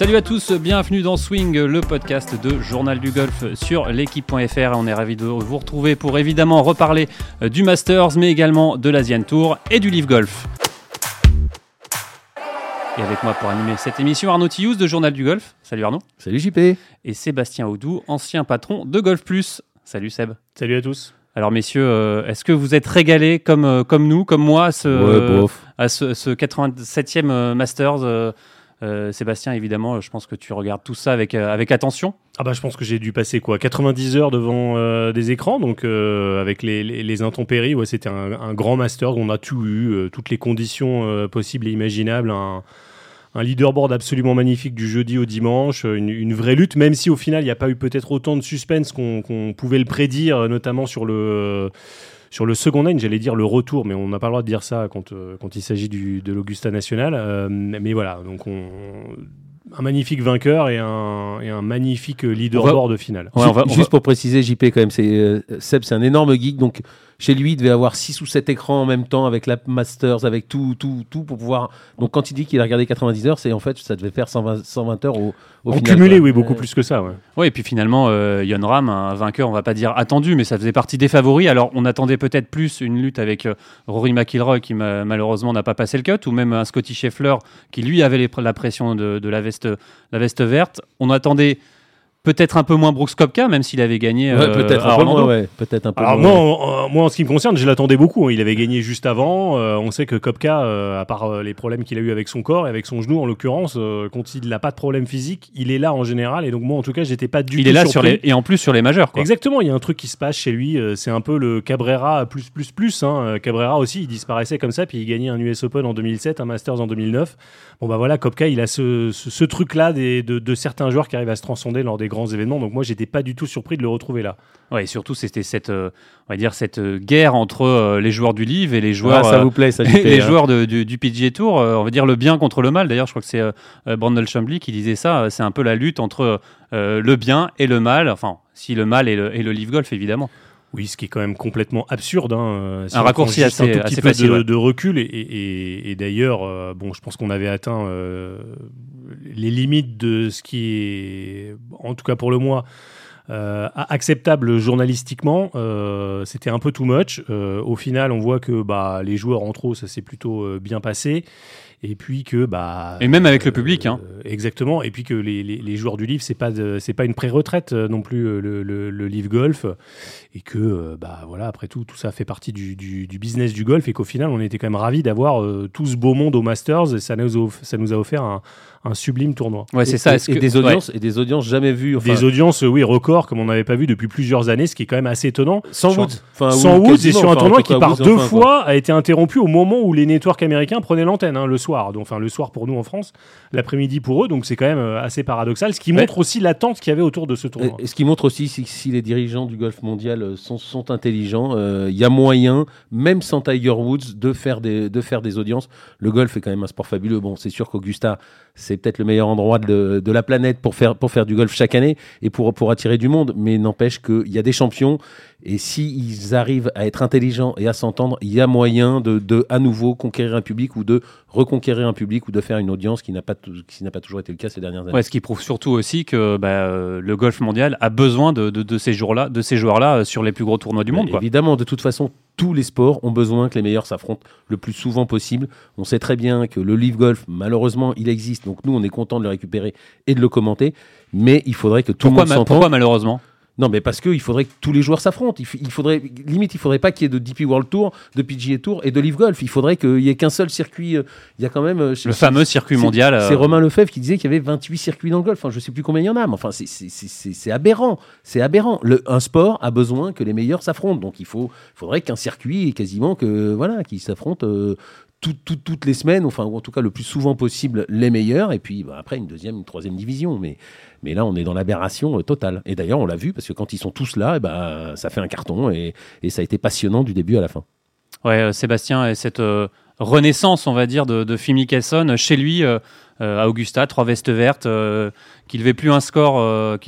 Salut à tous, bienvenue dans Swing, le podcast de Journal du Golf sur l'équipe.fr. On est ravi de vous retrouver pour évidemment reparler euh, du Masters, mais également de l'Asian Tour et du Live Golf. Et avec moi pour animer cette émission, Arnaud Tillous de Journal du Golf. Salut Arnaud. Salut JP. Et Sébastien Audou, ancien patron de Golf Plus. Salut Seb. Salut à tous. Alors messieurs, euh, est-ce que vous êtes régalés comme, euh, comme nous, comme moi, à ce, Ouais, bof. à ce, ce 87e euh, Masters euh, Sébastien, évidemment, je pense que tu regardes tout ça avec, euh, avec attention. Ah bah je pense que j'ai dû passer quoi 90 heures devant euh, des écrans, donc avec les, les, intempéries, ouais, c'était un, grand master, on a tout eu, toutes les conditions possibles et imaginables, un, leaderboard absolument magnifique du jeudi au dimanche, une, vraie lutte, même si au final il n'y a pas eu peut-être autant de suspense qu'on pouvait le prédire, notamment sur le... Sur le second line, j'allais dire le retour, mais on n'a pas le droit de dire ça quand, euh, quand il s'agit du- de l'Augusta National. Euh, mais voilà, donc on, un magnifique vainqueur et un, et un magnifique leaderboard final. Ouais, Ju- on va- on Juste va- pour préciser, JP, quand même, c'est euh, Seb, c'est un énorme geek. Donc, chez lui, il devait avoir 6 ou 7 écrans en même temps avec la Masters, avec tout, tout, tout pour pouvoir. Donc, quand il dit qu'il a regardé 90 heures, c'est en fait, ça devait faire 120, 120 heures au, au En final. cumulé, quoi. oui, beaucoup Euh, plus que ça. Ouais. Oui, et puis finalement, euh, Yon Ram, un vainqueur, on va pas dire attendu, mais ça faisait partie des favoris. Alors, on attendait peut-être plus une lutte avec euh, Rory McIlroy, qui ma- malheureusement n'a pas passé le cut, ou même un Scotty Scheffler, qui lui avait les- la pression de, de la, veste, la veste verte. On attendait peut-être un peu moins Brooks Koepka, même s'il avait gagné Ouais, euh, peut-être un peu moins, ouais, peut-être un peu Alors moins. moi, en, moi, en ce qui me concerne, je l'attendais beaucoup. hein. Il avait gagné juste avant. Euh, on sait que Kopka, euh, à part euh, les problèmes qu'il a eu avec son corps et avec son genou, en l'occurrence, euh, quand il n'a pas de problème physique, il est là en général. Et donc moi, en tout cas, j'étais pas du Il tout est là sur les, et en plus sur les majeurs. Quoi. Exactement, il y a un truc qui se passe chez lui. euh, C'est un peu le Cabrera plus plus plus. Hein. Cabrera aussi, il disparaissait comme ça, puis il gagnait un US Open en 2007, un Masters en 2009. Bon bah voilà, Kopka, il a ce, ce, ce truc-là des- de, de certains joueurs qui arrivent à se transcender lors des grands événements. Donc moi, j'étais pas du tout surpris de le retrouver là. Ouais, et surtout, c'était cette, euh, on va dire, cette euh, guerre entre euh, les joueurs du livre et les Ah, joueurs, ça euh, vous plaît, ça, les hein. joueurs de- du, du PGA Tour, euh, on va dire le bien contre le mal. D'ailleurs, je crois que c'est Brandon Chambly qui disait ça. C'est un peu la lutte entre euh, le bien et le mal. Enfin, si le mal et le, et le Live Golf, évidemment. Oui, ce qui est quand même complètement absurde. hein, euh, si Un raccourci assez- un tout petit assez peu facile, de, ouais. de recul. Et, et- et- et d'ailleurs, euh, bon, je pense qu'on avait atteint euh, les limites de ce qui est, en tout cas pour le mois, euh, acceptable journalistiquement. C'était un peu too much. Au final, on voit que bah, les joueurs en trop, ça s'est plutôt bien passé. Et puis que bah Et même avec le public, hein. euh, exactement. Et puis que les, les- les joueurs du livre, c'est pas c'est pas une pré-retraite euh, non plus euh, le, le, le Live Golf et que bah voilà après tout tout ça fait partie du, du, du business du golf et qu'au final on était quand même ravis d'avoir tout ce beau monde au Masters et ça nous a, ça nous a offert un, un sublime tournoi. Ouais, c'est ça. et- Est-ce et que- des ouais. audiences, et des audiences jamais vues. Enfin, Des audiences euh, oui records comme on n'avait pas vu depuis plusieurs années, ce qui est quand même assez étonnant. sans Woods. Enfin, Sans Woods et sur un enfin, tournoi qui par deux enfin, quoi. fois a été interrompu au moment où les networks américains prenaient l'antenne hein, le soir. Donc, enfin le soir pour nous en France, l'après-midi pour eux. Donc c'est quand même euh, assez paradoxal, ce qui Ouais. montre aussi l'attente qu'il y avait autour de ce tournoi. Et, et ce qui montre aussi, si les dirigeants du golf mondial euh, sont, sont intelligents, euh, il y a moyen, même sans Tiger Woods, de faire, des, de faire des audiences. Le golf est quand même un sport fabuleux. Bon, c'est sûr qu'Augusta, c'est peut-être le meilleur endroit de, la planète pour faire, pour faire du golf chaque année et pour, pour attirer du monde. Mais n'empêche qu'il y a des champions. Et s'ils arrivent à être intelligents et à s'entendre, il y a moyen de, de à nouveau conquérir un public ou de reconquérir un public ou de faire une audience qui n'a pas, tou- qui n'a pas toujours été le cas ces dernières années. Ouais, ce qui prouve surtout aussi que bah, euh, le golf mondial a besoin de, de, de ces jours-là, de ces joueurs-là euh, sur les plus gros tournois du monde. Quoi. Évidemment, de toute façon, tous les sports ont besoin que les meilleurs s'affrontent le plus souvent possible. On sait très bien que le Live Golf, malheureusement, il existe. Donc nous, on est content de le récupérer et de le commenter. Mais il faudrait que tout Pourquoi, le ma- monde s'entende. pourquoi malheureusement? Non, mais parce qu'il faudrait que tous les joueurs s'affrontent. Il, il faudrait, limite, il faudrait pas qu'il y ait de DP World Tour, de PGA Tour et de Live Golf. Il faudrait qu'il y ait qu'un seul circuit. euh, Il y a quand même euh, Le fameux circuit c'est- mondial. euh, C'est Romain Lefebvre qui disait qu'il y avait 28 circuits dans le golf. Enfin, je sais plus combien il y en a, mais enfin, c'est- aberrant. C'est aberrant. Le, un sport a besoin que les meilleurs s'affrontent. Donc, il faut, faudrait qu'un circuit, quasiment que voilà, qui s'affrontent euh, tout- tout- toutes les semaines, enfin, ou en tout cas le plus souvent possible, les meilleurs. Et puis bah, après, une deuxième, une troisième division. Mais, mais là, on est dans l'aberration euh, totale. Et d'ailleurs, on l'a vu parce que quand ils sont tous là, eh ben, ça fait un carton et, ça a été passionnant du début à la fin. Ouais, euh, Sébastien, et cette euh, renaissance, on va dire, de, Phil Mickelson chez lui à Augusta, trois vestes vertes, euh, qui levait plus un score,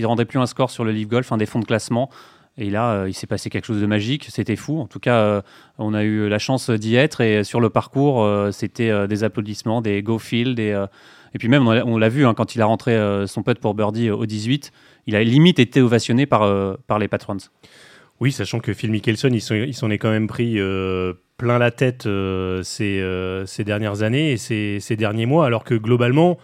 rendait plus un score sur le Live Golf, un des fonds de classement. Et là, il s'est passé quelque chose de magique, c'était fou. En tout cas, on a eu la chance d'y être et sur le parcours, c'était des applaudissements, des go field. Et, et puis même, on l'a vu hein, quand il a rentré son pote pour Birdie au 18, il a limite été ovationné par, par les patrons. Oui, sachant que Phil Mickelson, il s'en est quand même pris plein la tête ces, ces, dernières années et ces, ces, derniers mois, alors que globalement,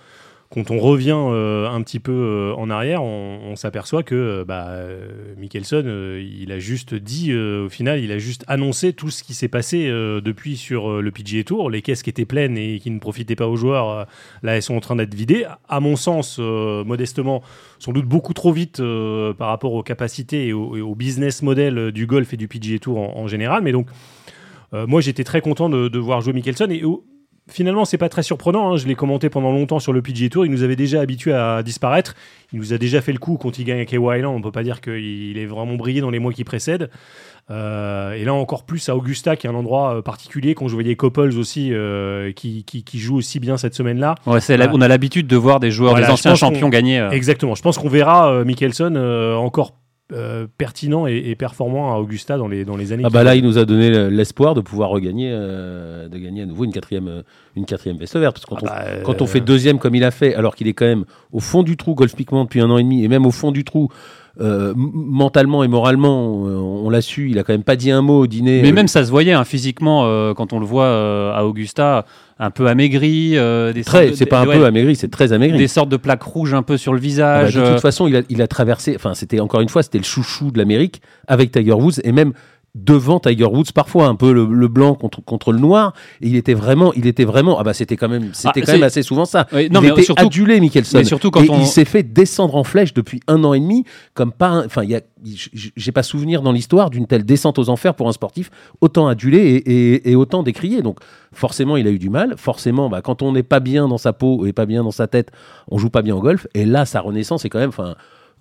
quand on revient euh, un petit peu euh, en arrière, on, s'aperçoit que euh, bah, Mickelson, il a juste dit, au final, il a juste annoncé tout ce qui s'est passé depuis sur le PGA Tour. Les caisses qui étaient pleines et qui ne profitaient pas aux joueurs, là, elles sont en train d'être vidées. À mon sens, modestement, sans doute beaucoup trop vite par rapport aux capacités et au, business model du golf et du PGA Tour en, général. Mais donc, moi, j'étais très content de, voir jouer Mickelson. Et finalement, c'est pas très surprenant. Hein. Je l'ai commenté pendant longtemps sur le PGA Tour. Il nous avait déjà habitués à disparaître. Il nous a déjà fait le coup quand il gagne à KY Island. On peut pas dire qu'il est vraiment brillé dans les mois qui précèdent. Euh, et là, encore plus à Augusta, qui est un endroit euh, particulier. Quand je voyais Couples aussi, euh, qui, qui, joue aussi bien cette semaine-là. Ouais, on a l'habitude de voir des joueurs, des anciens champions gagner. Exactement. Je pense qu'on verra Mickelson encore euh, pertinent et, performant à Augusta dans les, dans les années. Ah bah là, il nous a donné l'espoir de pouvoir regagner, euh, de gagner à nouveau une quatrième, euh, une quatrième veste verte. Parce que quand, ah on, bah, quand on fait deuxième comme il a fait, alors qu'il est quand même au fond du trou golfiquement depuis un an et demi, et même au fond du trou mentalement et moralement, on l'a su, il a quand même pas dit un mot au dîner. Mais même ça se voyait hein, physiquement quand on le voit à Augusta un peu amaigri. Euh, très, c'est pas un peu amaigri, c'est très amaigri. Des sortes de plaques rouges un peu sur le visage. Ah bah, de toute euh. façon, il a, il a traversé. Enfin, c'était encore une fois, c'était le chouchou de l'Amérique avec Tiger Woods et même devant Tiger Woods parfois un peu le, blanc contre, contre le noir et il était vraiment il était vraiment ah bah c'était quand même c'était ah, quand même assez souvent ça. Non, il était surtout, adulé Mickelson. surtout quand et il s'est fait descendre en flèche depuis un an et demi comme pas enfin il y a j'ai pas souvenir dans l'histoire d'une telle descente aux enfers pour un sportif autant adulé et, autant décrié. Donc forcément il a eu du mal. Forcément bah, quand on n'est pas bien dans sa peau et pas bien dans sa tête on joue pas bien au golf. Et là sa renaissance est quand même enfin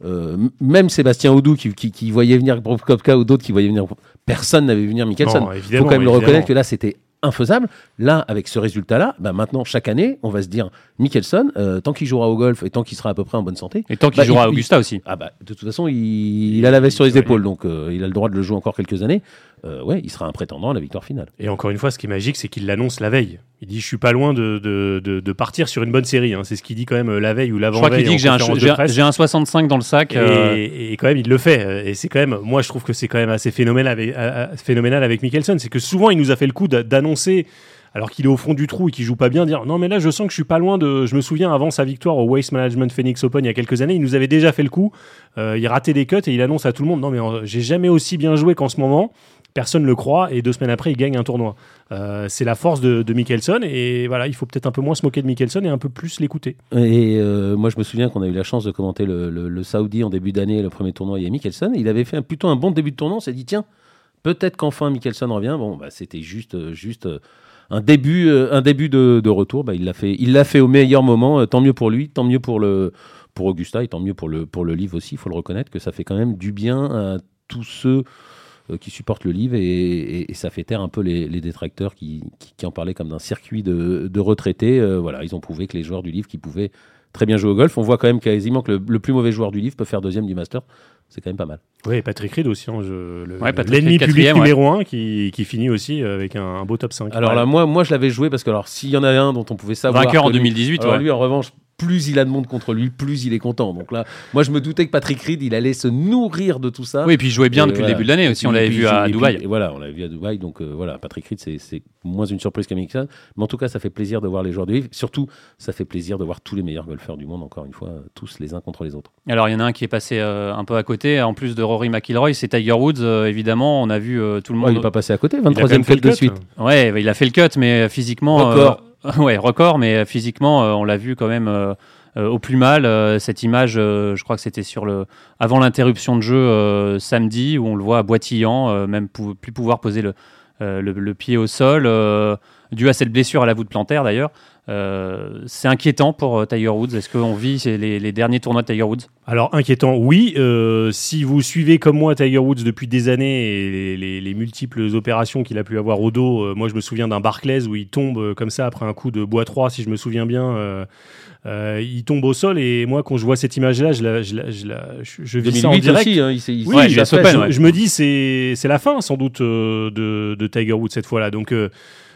euh, même Sébastien Audou qui, qui, voyait venir Kopka ou d'autres qui voyaient venir personne n'avait vu venir Mickelson. Il faut quand même le reconnaître que là c'était infaisable. Là, avec ce résultat-là, bah maintenant, chaque année, on va se dire, Mickelson, euh, tant qu'il jouera au golf et tant qu'il sera à peu près en bonne santé. Et tant qu'il bah, jouera à Augusta aussi. Ah bah, de toute façon, il, a la veste sur les épaules, donc euh, il a le droit de le jouer encore quelques années. Euh, ouais, il sera un prétendant à la victoire finale. Et encore une fois, ce qui est magique, c'est qu'il l'annonce la veille. Il dit Je suis pas loin de, de, de, partir sur une bonne série. Hein. C'est ce qu'il dit quand même euh, la veille ou l'avant-veille. Je crois qu'il dit que j'ai un, un, 65 dans le sac. Euh. Et, quand même, il le fait. Et c'est quand même, moi, je trouve que c'est quand même assez phénoménal avec, phénoménal avec Mickelson. C'est que souvent, il nous a fait le coup d'annoncer alors qu'il est au fond du trou et qu'il joue pas bien, dire non mais là je sens que je suis pas loin de. Je me souviens avant sa victoire au Waste Management Phoenix Open il y a quelques années, il nous avait déjà fait le coup. il ratait des cuts et il annonce à tout le monde non mais j'ai jamais aussi bien joué qu'en ce moment personne ne le croit et deux semaines après il gagne un tournoi. Euh, c'est la force de, de Mickelson et voilà, il faut peut-être un peu moins se moquer de Mickelson et un peu plus l'écouter. Et euh, moi je me souviens qu'on a eu la chance de commenter le, le, en début d'année, le premier tournoi, il y a Mickelson, il avait fait plutôt un bon début de tournoi, on s'est dit tiens, peut-être qu'enfin Mickelson revient. Bon, bah, c'était juste, juste un début, un début de, retour, bah, il l'a fait, il l'a fait au meilleur moment, tant mieux pour lui, tant mieux pour le pour Augusta et tant mieux pour le, pour le livre aussi, il faut le reconnaître que ça fait quand même du bien à tous ceux euh, qui supportent le livre et, ça fait taire un peu les, détracteurs qui, en parlaient comme d'un circuit de, retraités. Euh, voilà, ils ont prouvé que les joueurs du livre qui pouvaient très bien jouer au golf, on voit quand même quasiment que le, plus mauvais joueur du livre peut faire deuxième du Master. C'est quand même pas mal. Oui, Patrick Reed aussi, hein, l'ennemi public numéro 1 qui, finit aussi avec un, beau top 5. Alors là, moi, moi je l'avais joué parce que alors s'il y en a un dont on pouvait savoir. Vainqueur en 2018, alors, lui en revanche, plus il a de monde contre lui, plus il est content. Donc là, moi, je me doutais que Patrick Reed, il allait se nourrir de tout ça. Oui, et puis il jouait bien depuis le début de l'année aussi. On l'avait vu à Dubaï. Et voilà, on l'avait vu à Dubaï. Donc euh, voilà, Patrick Reed, c'est moins une surprise qu'American. Mais en tout cas, ça fait plaisir de voir les joueurs de livre. Surtout, ça fait plaisir de voir tous les meilleurs golfeurs du monde, encore une fois, tous les uns contre les autres. Alors, il y en a un qui est passé euh, un peu à côté. En plus de Rory McIlroy, c'est Tiger Woods, euh, évidemment. On a vu tout le monde. il n'est pas passé à côté, 23e cut de suite. Ouais, il a fait le cut, mais physiquement. Record. ouais, record, mais physiquement, on l'a vu quand même euh, au plus mal. Euh, cette image, euh, je crois que c'était sur le avant l'interruption de jeu samedi où on le voit boitillant, même plus pouvoir poser le, le, pied au sol. dû à cette blessure à la voûte plantaire d'ailleurs. Euh, c'est inquiétant pour euh, Tiger Woods. Est-ce qu'on vit les, les, derniers tournois de Tiger Woods? Alors inquiétant, oui. Euh, si vous suivez comme moi Tiger Woods depuis des années et les, les, multiples opérations qu'il a pu avoir au dos, moi je me souviens d'un Barclays où il tombe comme ça après un coup de bois 3, si je me souviens bien. Il tombe au sol et moi quand je vois cette image là je, la, je, la, je, la, je, vis ça en direct aussi, hein, il il oui, je, me dis c'est la fin sans doute de, de, Tiger Woods cette fois là donc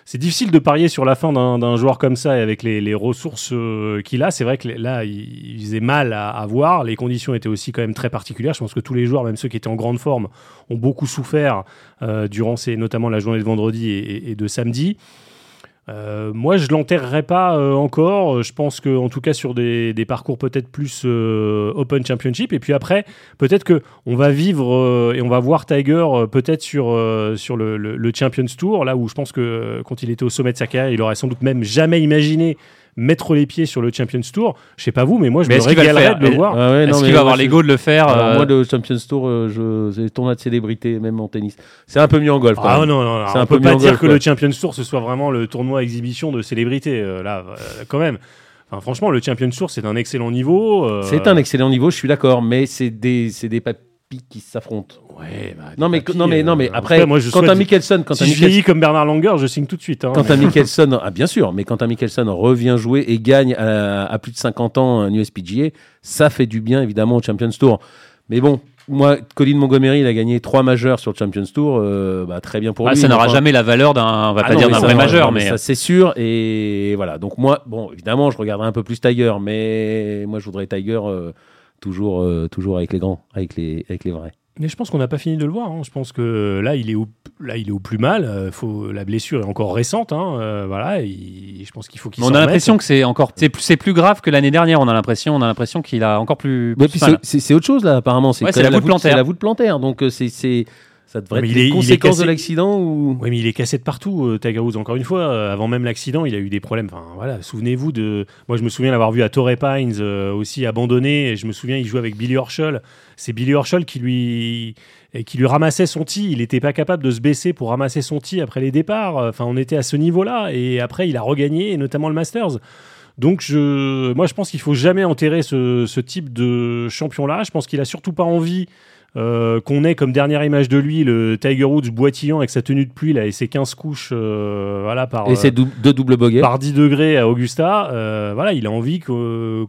c'est difficile de parier sur la fin d'un joueur comme ça et avec les, ressources euh, qu'il a. C'est vrai que là, il, faisait mal à, voir. Les conditions étaient aussi quand même très particulières. Je pense que tous les joueurs, même ceux qui étaient en grande forme, ont beaucoup souffert euh, durant ces, notamment la journée de vendredi et de samedi. Euh, moi, je l'enterrerai pas euh, encore. Je pense que, en tout cas, sur des, parcours peut-être plus euh, Open Championship. Et puis après, peut-être que on va vivre et on va voir Tiger peut-être sur sur le, le, Champions Tour, là où je pense que quand il était au sommet de sa carrière, il aurait sans doute même jamais imaginé mettre les pieds sur le Champions Tour. Je sais pas vous, mais moi je me régalerais de le voir. Ah est-ce qu'il va avoir l'ego de le faire euh Moi, le Champions Tour, euh, je... c'est tournoi de célébrité, même en tennis. C'est un peu mieux en golf. Ah non, non, non. on peut pas dire que le Champions Tour ce soit vraiment le tournoi exhibition de célébrité. Euh, là, quand même. Enfin, franchement, le Champions Tour, c'est un excellent niveau. C'est un excellent niveau, je suis d'accord, mais c'est des, des qui s'affrontent. Ouais, bah, non, mais, non, mais, non, mais après, moi, je quand un Mickelson. Quand si je vieillis comme Bernard Langer, je signe tout de suite. Hein, quand un Mickelson, ah, bien sûr, mais quand un Mickelson revient jouer et gagne à, plus de 50 ans un USPGA, ça fait du bien évidemment au Champions Tour. Mais bon, moi, Colin Montgomery, il a gagné trois majeurs sur le Champions Tour, euh, bah, très bien pour ah, lui. Ça n'aura jamais la valeur d'un, on va ah pas dire d'un vrai majeur, mais ça c'est sûr. Et voilà. Donc moi, bon, évidemment, je regarderai un peu plus Tiger, mais moi, je voudrais Tiger. Euh, toujours, euh, toujours avec les grands, avec les, avec les vrais. Mais je pense qu'on n'a pas fini de le voir. Hein. Je pense que là, il est au, là, il est au plus mal. Euh, faut, la blessure est encore récente. Hein. Euh, voilà, je pense qu'il faut qu'il. On a l'impression que c'est encore, c'est plus, plus, grave que l'année dernière. On a l'impression, on a l'impression qu'il a encore plus. c'est autre chose là, apparemment. C'est la, voûte plantaire. La voûte plantaire. Donc c'est ça devrait être une conséquence de l'accident ou Oui, mais il est cassé de partout, euh, Tiger Woods. Encore une fois, euh, avant même l'accident, il a eu des problèmes. Enfin, voilà, souvenez-vous de. Moi, je me souviens l'avoir vu à Torrey Pines euh, aussi abandonné. Et je me souviens, il jouait avec Billy Horschel. C'est Billy Horschel qui lui qui lui ramassait son tee. Il n'était pas capable de se baisser pour ramasser son tee après les départs. Enfin, on était à ce niveau-là. Et après, il a regagné, notamment le Masters. Donc, je, moi, je pense qu'il faut jamais enterrer ce, ce type de champion-là. Je pense qu'il a surtout pas envie euh, qu'on ait comme dernière image de lui le Tiger Woods boitillant avec sa tenue de pluie là, et ses 15 couches euh, voilà, par, et ses deux doubles par 10 degrés à Augusta. Euh, voilà, il a envie qu'on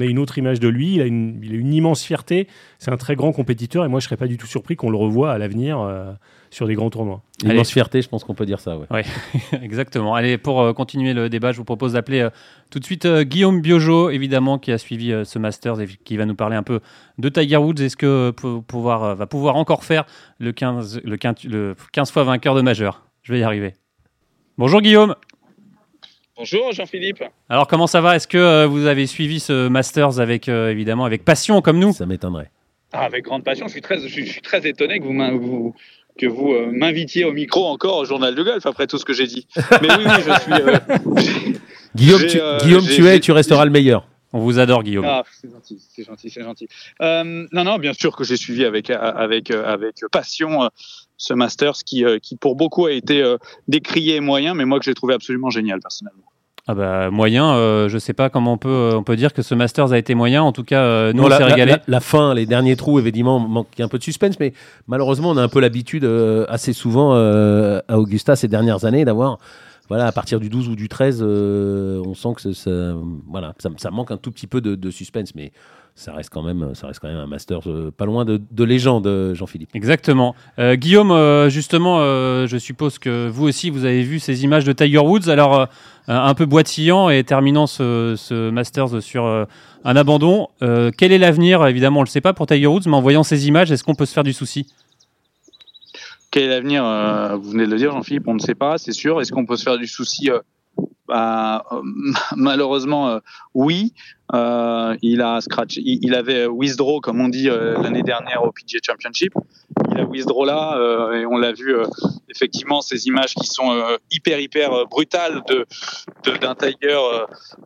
ait une autre image de lui. Il a une, il a une immense fierté. C'est un très grand compétiteur et moi je serais pas du tout surpris qu'on le revoie à l'avenir sur des grands tournois. Immense fierté, je pense qu'on peut dire ça. Ouais. exactement. Allez, pour euh, continuer le débat, je vous propose d'appeler euh, tout de suite euh, Guillaume Biojo, évidemment, qui a suivi ce Masters et qui va nous parler un peu de Tiger Woods. Est-ce que pouvoir, va pouvoir encore faire le 15, le 15, le 15 fois vainqueur de majeur? Je vais y arriver. Bonjour Guillaume. Bonjour Jean-Philippe. Alors comment ça va? Est-ce que vous avez suivi ce Masters avec évidemment avec passion comme nous? Ça m'étonnerait. Ah, avec grande passion. Je suis très, je suis, très étonné que vous, vous, que vous euh, m'invitiez au micro encore au journal de golf après tout ce que j'ai dit. Mais oui, oui, je suis. Euh, Guillaume, tu, euh, Guillaume tu es, tu resteras le meilleur. On vous adore, Guillaume. Ah, c'est gentil, c'est gentil, c'est gentil. non, non, bien sûr que j'ai suivi avec, avec, avec passion ce Masters qui, qui, pour beaucoup, a été décrié et moyen, mais moi que j'ai trouvé absolument génial, personnellement. Ah bah, moyen, euh, je sais pas comment on peut, euh, on peut dire que ce Masters a été moyen. En tout cas, euh, nous, on s'est régalé. La, fin, les derniers trous, évidemment, manquent un peu de suspense, mais malheureusement, on a un peu l'habitude assez souvent à Augusta ces dernières années d'avoir. Voilà, à partir du 12 ou du 13, on sent que ça, voilà, ça, manque un tout petit peu de, de suspense, mais ça reste quand même, ça reste quand même un master euh, pas loin de, légende, euh, Jean-Philippe. Exactement. Euh, Guillaume, justement, je suppose que vous aussi, vous avez vu ces images de Tiger Woods. Alors, un peu boitillant et terminant ce, ce Masters sur un abandon. quel est l'avenir? Évidemment, on ne le sait pas pour Tiger Woods, mais en voyant ces images, est-ce qu'on peut se faire du souci? Quel est l'avenir? Vous venez de le dire, Jean-Philippe, on ne sait pas, c'est sûr. Est-ce qu'on peut se faire du souci bah, malheureusement, oui. Euh, il a il, avait withdraw comme on dit euh, l'année dernière au PGA Championship. Il a withdraw là euh, et on l'a vu effectivement ces images qui sont hyper hyper brutales de d'un Tiger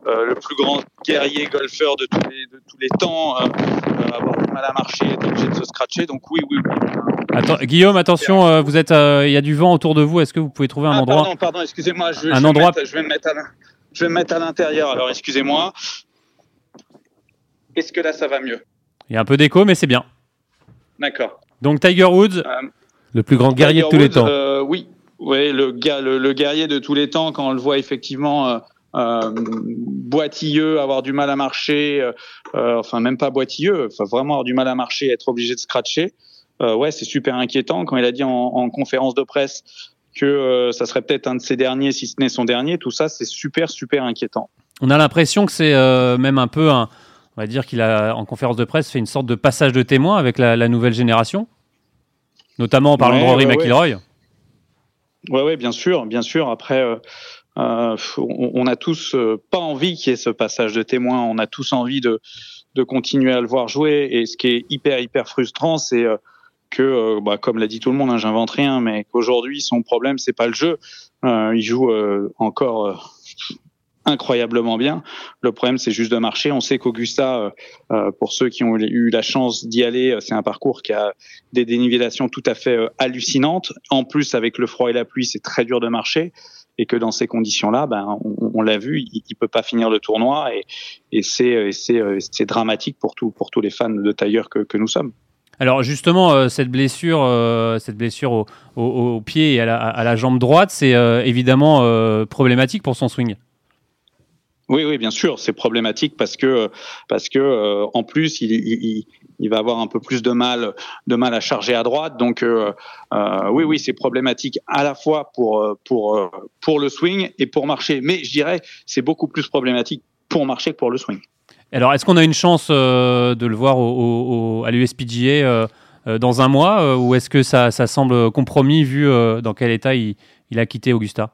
le plus grand guerrier golfeur de tous les de tous les temps avoir du mal à marcher, être obligé de se scratcher. Donc oui oui, oui Attends, Guillaume, attention, euh, vous êtes, euh, il y a du vent autour de vous. Est-ce que vous pouvez trouver un Ah, endroit? Pardon, pardon, excusez-moi. Je, Un je endroit- vais me mettre à l'in- je vais me mettre à l'intérieur. Alors, excusez-moi. Est-ce que là, ça va mieux? Il y a un peu d'écho, mais c'est bien. D'accord. Donc Tiger Woods, Le plus grand guerrier de tous les Tiger Woods, temps. euh, oui, ouais, le, le, le guerrier de tous les temps, quand on le voit effectivement euh, euh, boitilleux, avoir du mal à marcher, euh, euh, enfin même pas boitilleux, enfin vraiment avoir du mal à marcher, être obligé de scratcher, euh, ouais, c'est super inquiétant. Quand il a dit en, en conférence de presse que euh, ça serait peut-être un de ses derniers, si ce n'est son dernier, tout ça, c'est super, super inquiétant. on a l'impression que c'est euh, même un peu un, on va dire qu'il a en conférence de presse fait une sorte de passage de témoin avec la, la nouvelle génération, notamment en parlant Ouais, de Rory ouais. McIlroy. Ouais, ouais, bien sûr, bien sûr. Après, euh, euh, on, on a tous euh, pas envie qu'il y ait ce passage de témoin. On a tous envie de, de continuer à le voir jouer. Et ce qui est hyper, hyper frustrant, c'est euh, que, euh, bah, comme l'a dit tout le monde, hein, j'invente rien, mais qu'aujourd'hui, son problème, c'est pas le jeu. Euh, il joue euh, encore. incroyablement bien. Le problème, c'est juste de marcher. On sait qu'Augusta, pour ceux qui ont eu la chance d'y aller, c'est un parcours qui a des dénivellations tout à fait hallucinantes. En plus, avec le froid et la pluie, c'est très dur de marcher. Et que dans ces conditions-là, ben, on, l'a vu, il, il peut pas finir le tournoi et, c'est dramatique pour tous les fans de que, que nous sommes. Alors justement, euh, cette blessure, euh, cette blessure au, pied et à la, jambe droite, c'est euh, évidemment problématique pour son swing. Oui, oui, bien sûr, c'est problématique parce que en plus il, va avoir un peu plus de mal de mal à charger à droite. Donc oui, oui, c'est problématique à la fois pour pour le swing et pour marcher. Mais je dirais c'est beaucoup plus problématique pour marcher que pour le swing. Alors, est-ce qu'on a une chance euh, de le voir au, au- à l'USPGA euh, euh, dans un mois ou est-ce que ça, semble compromis vu dans quel état il, a quitté Augusta?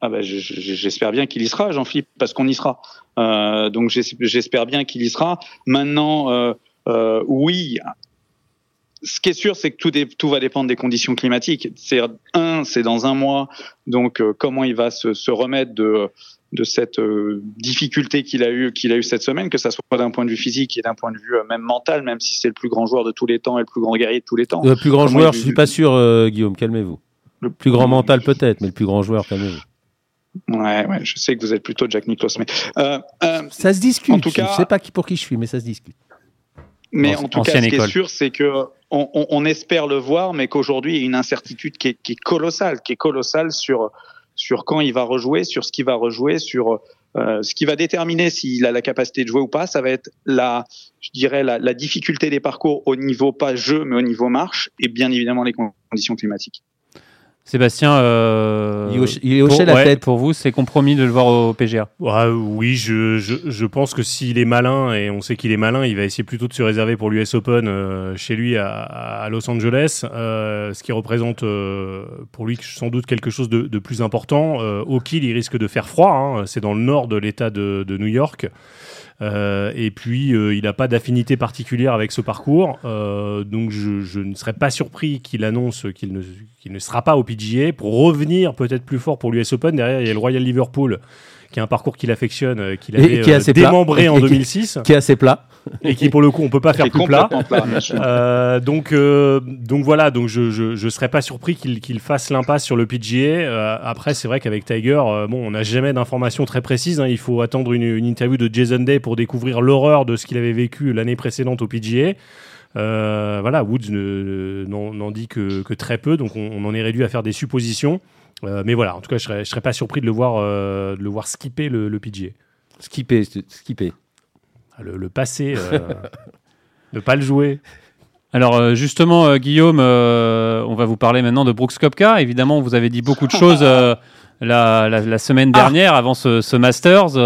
Ah je- j'espère bien qu'il y sera, Jean-Philippe, parce qu'on y sera. Donc j'es- j'espère bien qu'il y sera. Maintenant, oui. Ce qui est sûr, c'est que tout, va dépendre des conditions climatiques. C'est un, c'est dans un mois. Donc, comment il va se remettre de de cette euh, difficulté qu'il a eu qu'il a eu cette semaine, que ça soit d'un point de vue physique et d'un point de vue euh, même mental, même si c'est le plus grand joueur de tous les temps et le plus grand guerrier de tous les temps. Le plus grand Comment joueur, je suis pas sûr, euh, Guillaume, calmez-vous. Le plus grand mental peut-être, mais le plus grand joueur, calmez-vous. Ouais, ouais, je sais que vous êtes plutôt Jack Nicklaus, mais euh, euh, Ça se discute. En tout cas- je sais pas qui pour qui je suis, mais ça se discute. Mais en tout cas, ce qui est sûr, c'est que on, on- on espère le voir, mais qu'aujourd'hui, il y a une incertitude qui est, qui est colossale, qui est colossale sur sur quand il va rejouer, sur ce qu'il va rejouer, sur euh, ce qui va déterminer s'il a la capacité de jouer ou pas. Ça va être la, je dirais, la, la difficulté des parcours au niveau pas jeu, mais au niveau marche, et bien évidemment les conditions climatiques. Sébastien, euh, Il hoche- il hochait pour, la ouais, tête. Pour vous, c'est compromis de le voir au PGA. Ah, oui, je, je, je pense que s'il est malin, et on sait qu'il est malin, il va essayer plutôt de se réserver pour l'US Open euh, chez lui à, à Los Angeles, euh, ce qui représente euh, pour lui sans doute quelque chose de, de plus important. Euh, au Kiel, il risque de faire froid, hein, c'est dans le nord de l'État de, de New York. Euh, et puis, euh, il n'a pas d'affinité particulière avec ce parcours. Euh, donc, je, ne serais pas surpris qu'il annonce qu'il ne, qu'il ne sera pas au PGA pour revenir peut-être plus fort pour l'US Open. Derrière, il y a le Royal Liverpool, qui est un parcours qu'il affectionne, euh, qu'il Et avait qui est euh, plat. démembré en Et qui- 2006, Qui est assez plat. et qui, pour le coup, on peut pas faire plus plat. Euh, donc, euh, donc voilà, donc je je, je serais pas surpris qu'il qu'il fasse l'impasse sur le PGA. Euh, après, c'est vrai qu'avec Tiger, euh, bon, on n'a jamais d'informations très précises. hein. Il faut attendre une, une interview de Jason Day pour découvrir l'horreur de ce qu'il avait vécu l'année précédente au PGA. Euh, voilà, Woods ne- n'en dit que, que très peu, donc on, on en est réduit à faire des suppositions. Euh, mais voilà, en tout cas, je serais, je serais pas surpris de le voir, euh, de le voir skipper le, le PGA. Skipper, skipper. Ah, Le, le passé, euh, ne pas le jouer. Alors justement, euh, Guillaume, euh, on va vous parler maintenant de Brooks Kopka. Évidemment, vous avez dit beaucoup de choses euh, la, la- la semaine Ah. dernière avant ce, ce Masters.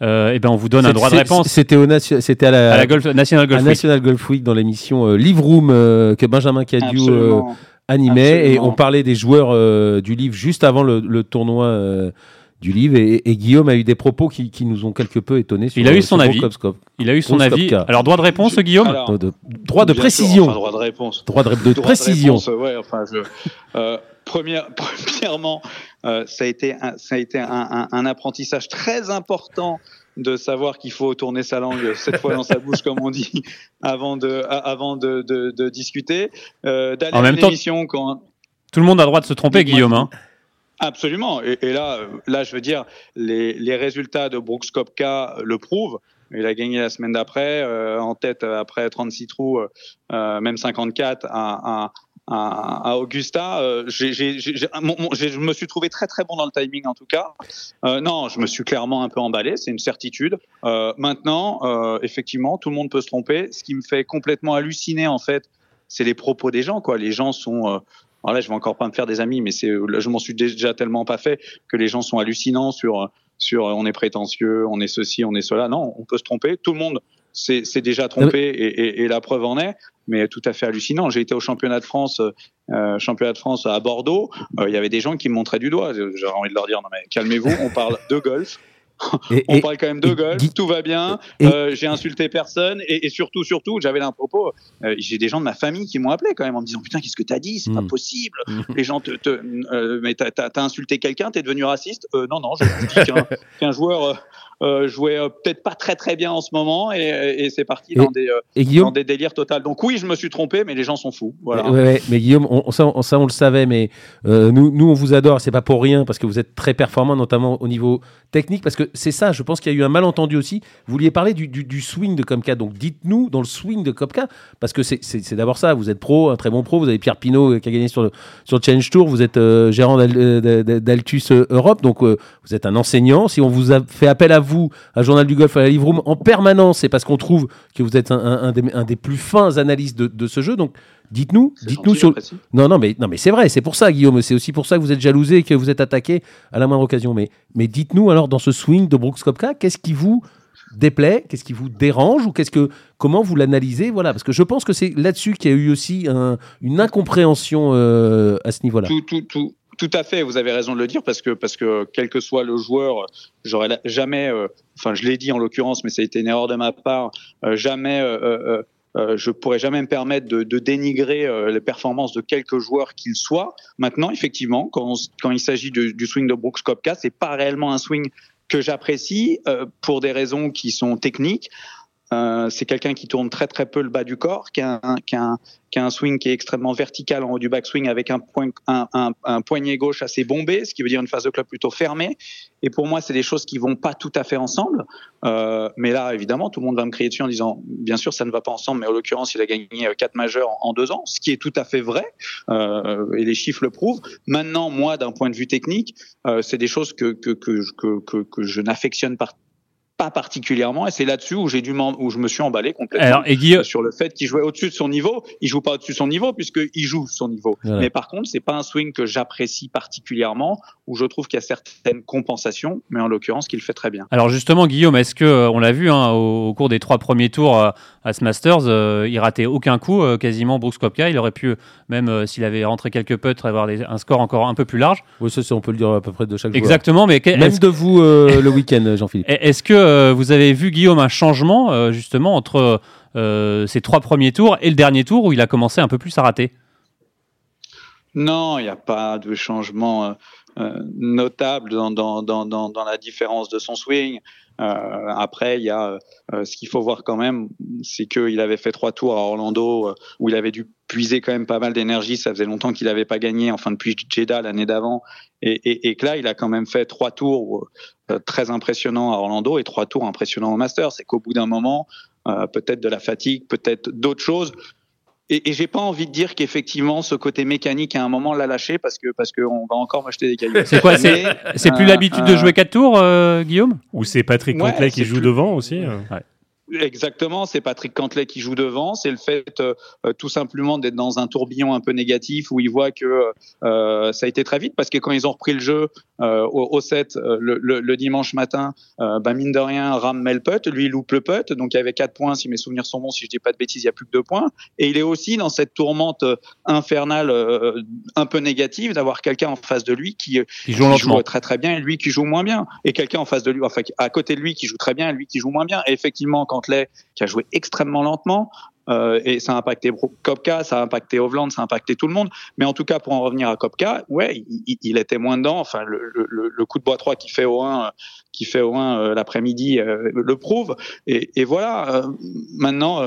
Eh ben, on vous donne un droit de réponse C'était au nation- c'était à la, à la Golf, National à Golf Week. National Golf Week dans l'émission euh, Live Room euh, que Benjamin Cadieu Absolument. animait et on parlait des joueurs euh, du livre juste avant le, le tournoi euh, du livre. Et, et Guillaume a eu des propos qui, qui nous ont quelque peu étonnés. Sur, Il a eu son avis. Il a eu son avis. Alors, droit de réponse, Je- Guillaume Alors, De- de- droit de sûr, précision. enfin, droit de réponse. droit de, de Droit de précision. réponse, ouais, enfin, je, euh, première, premièrement, euh, ça a été, un, ça a été un, un- un apprentissage très important de savoir qu'il faut tourner sa langue cette fois dans sa bouche, comme on dit, avant de, avant de, de, de discuter. Euh, D'aller En même temps- quand, Tout le monde a le droit de se tromper, Guillaume. hein. Absolument. Et, et là, là, je veux dire, les, les résultats de Brooks Kopka le prouvent. Il a gagné la semaine d'après, euh, en tête après 36 trous, euh, même 54 à, à, à, à Augusta. Euh, je me suis trouvé très très bon dans le timing en tout cas. Euh, non, je me suis clairement un peu emballé, c'est une certitude. Euh, maintenant, euh, effectivement, tout le monde peut se tromper. Ce qui me fait complètement halluciner en fait, c'est les propos des gens. Quoi. Les gens sont euh, alors là, je vais encore pas me faire des amis, mais je m'en suis déjà tellement pas fait que les gens sont hallucinants sur, sur, on est prétentieux, on est ceci, on est cela. Non, on peut se tromper. Tout le monde s'est s'est déjà trompé et, et, et la preuve en est. Mais tout à fait hallucinant. J'ai été au championnat de France, euh, championnat de France à Bordeaux. Euh, Il y avait des gens qui me montraient du doigt. J'aurais envie de leur dire non mais calmez-vous. On parle de golf. Et, On parle quand même de golf, tout va bien. Euh, j'ai insulté personne et, et surtout, surtout, j'avais un propos. euh, j'ai des gens de ma famille qui m'ont appelé quand même en me disant putain qu'est-ce que t'as dit, c'est pas Mm. possible. Mm. Les gens te, te euh, mais t'as, insulté quelqu'un, t'es devenu raciste? Euh, non non, juste dit qu'un, qu'un joueur euh, jouait euh, peut-être pas très très bien en ce moment et, et c'est parti Et- dans des euh, et dans des délires total. Donc oui, je me suis trompé, mais les gens sont fous. Voilà. Ouais, ouais, mais Guillaume, on, ça, on, ça, on le savait, mais euh, nous, nous, on vous adore. C'est pas pour rien parce que vous êtes très performant, notamment au niveau technique. Parce que c'est ça, je pense qu'il y a eu un malentendu aussi. Vous vouliez parler du, du, du swing de Kopka. Donc dites-nous dans le swing de Kopka, parce que c'est- d'abord ça. Vous êtes pro, un très bon pro. Vous avez Pierre Pinot euh, qui a gagné sur le, sur le Challenge Tour. Vous êtes gérant d'Al- d'Al- d'Altus Europe. Donc vous êtes un enseignant. Si on vous a fait appel à vous, à Journal du Golf, à la Room, en permanence, c'est parce qu'on trouve que vous êtes un, un- un des, un des plus fins analystes de, de ce jeu. Donc dites-nous, dites-nous sur, non, non, mais, non, mais c'est vrai, c'est pour ça, Guillaume. C'est aussi pour ça que vous êtes jalousé et que vous êtes attaqué à la moindre occasion. Mais, mais dites-nous alors, dans ce swing de Brooks Koepka, qu'est-ce qui vous déplaît Qu'est-ce qui vous dérange Ou qu'est-ce que, comment vous l'analysez Voilà, parce que je pense que c'est là-dessus qu'il y a eu aussi un- une incompréhension euh, à ce niveau-là. Tout, tout, tout, tout à fait, vous avez raison de le dire parce que parce que quel que soit le joueur, j'aurais jamais, euh, enfin je l'ai dit en l'occurrence, mais ça a été une erreur de ma part, euh, jamais. euh, je pourrais jamais me permettre de, dénigrer les performances de quelques joueurs qu'ils soient. Maintenant, effectivement, quand, il s'agit du, swing de Brooks Koepka, c'est pas réellement un swing que j'apprécie pour des raisons qui sont techniques. Euh, c'est quelqu'un qui tourne très très peu le bas du corps, qui a un, qui a un, qui a un swing qui est extrêmement vertical en haut du backswing avec un, point, un, poignet gauche assez bombé, ce qui veut dire une phase de club plutôt fermée. Et pour moi, c'est des choses qui vont pas tout à fait ensemble. Euh, mais là, évidemment, tout le monde va me crier dessus en disant, bien sûr, ça ne va pas ensemble, mais en l'occurrence, il a gagné euh, quatre majeurs en, en deux ans, ce qui est tout à fait vrai. Euh, et les chiffres le prouvent. Maintenant, moi, d'un point de vue technique, euh, c'est des choses que, que, que, que je n'affectionne pas pas particulièrement et c'est là-dessus où j'ai dû où je me suis emballé complètement Alors, et Guillaume, sur le fait qu'il jouait au-dessus de son niveau. Il joue pas au-dessus de son niveau puisqu'il joue son niveau. Mais par contre, c'est pas un swing que j'apprécie particulièrement où je trouve qu'il y a certaines compensations, mais en l'occurrence qu'il fait très bien. Alors justement, Guillaume, est-ce que euh, on l'a vu hein, au, au cours des trois premiers tours euh, à ce Masters, euh, il ratait aucun coup, euh, quasiment Brooks Koepka. Il aurait pu, euh, même euh, s'il avait rentré quelques putts, avoir des- un score encore un peu plus large. Oui, ça, on peut le dire à peu près de chaque joueur. Exactement, mais que- Même de vous euh, le week-end, Jean-Philippe. est-ce que euh, vous avez vu Guillaume un changement euh, justement entre euh, ces trois premiers tours et le dernier tour où il a commencé un peu plus à rater? Non, il n'y a pas de changement euh, euh, notable dans, dans, dans, dans, dans la différence de son swing. Euh, après, il y a euh, ce qu'il faut voir quand même, c'est qu'il avait fait trois tours à Orlando euh, où il avait dû puiser quand même pas mal d'énergie. Ça faisait longtemps qu'il n'avait pas gagné, enfin depuis Jeddah l'année d'avant, et, que là, il a quand même fait trois tours très impressionnants à Orlando et trois tours impressionnants au Masters. C'est qu'au bout d'un moment, peut-être de la fatigue, peut-être d'autres choses. Et, et j'ai pas envie de dire qu'effectivement ce côté mécanique à un moment l'a lâché parce que parce qu'on va encore m'acheter des cailloux. C'est quoi C'est plus euh, l'habitude de euh, jouer quatre tours, euh, Guillaume? Ou c'est Patrick Ouais, Contelet qui joue plus- devant aussi. Exactement, c'est Patrick Cantley qui joue devant. C'est le fait euh, euh, tout simplement d'être dans un tourbillon un peu négatif où il voit que euh, ça a été très vite parce que quand ils ont repris le jeu au, au, set le, le, le, dimanche matin, bah mine de rien, Ram met le putt, lui il loupe le putt, donc il y avait 4 points si mes souvenirs sont bons, si je dis pas de bêtises, il y a plus que 2 points. Et il est aussi dans cette tourmente infernale un peu négative d'avoir quelqu'un en face de lui qui, qui, joue, qui joue, très très bien et lui qui joue moins bien. Et quelqu'un en face de lui, enfin à côté de lui qui joue très bien et lui qui joue moins bien. Et effectivement, quand qui a joué extrêmement lentement. Euh, et ça a impacté Kopka, ça a impacté Hovland, ça a impacté tout le monde. Mais en tout cas, pour en revenir à Kopka, ouais, il, était moins dedans. Enfin, le, coup de bois 3 qui fait au 1, qui fait au 1 euh, l'après-midi euh, le prouve. Et, voilà, maintenant,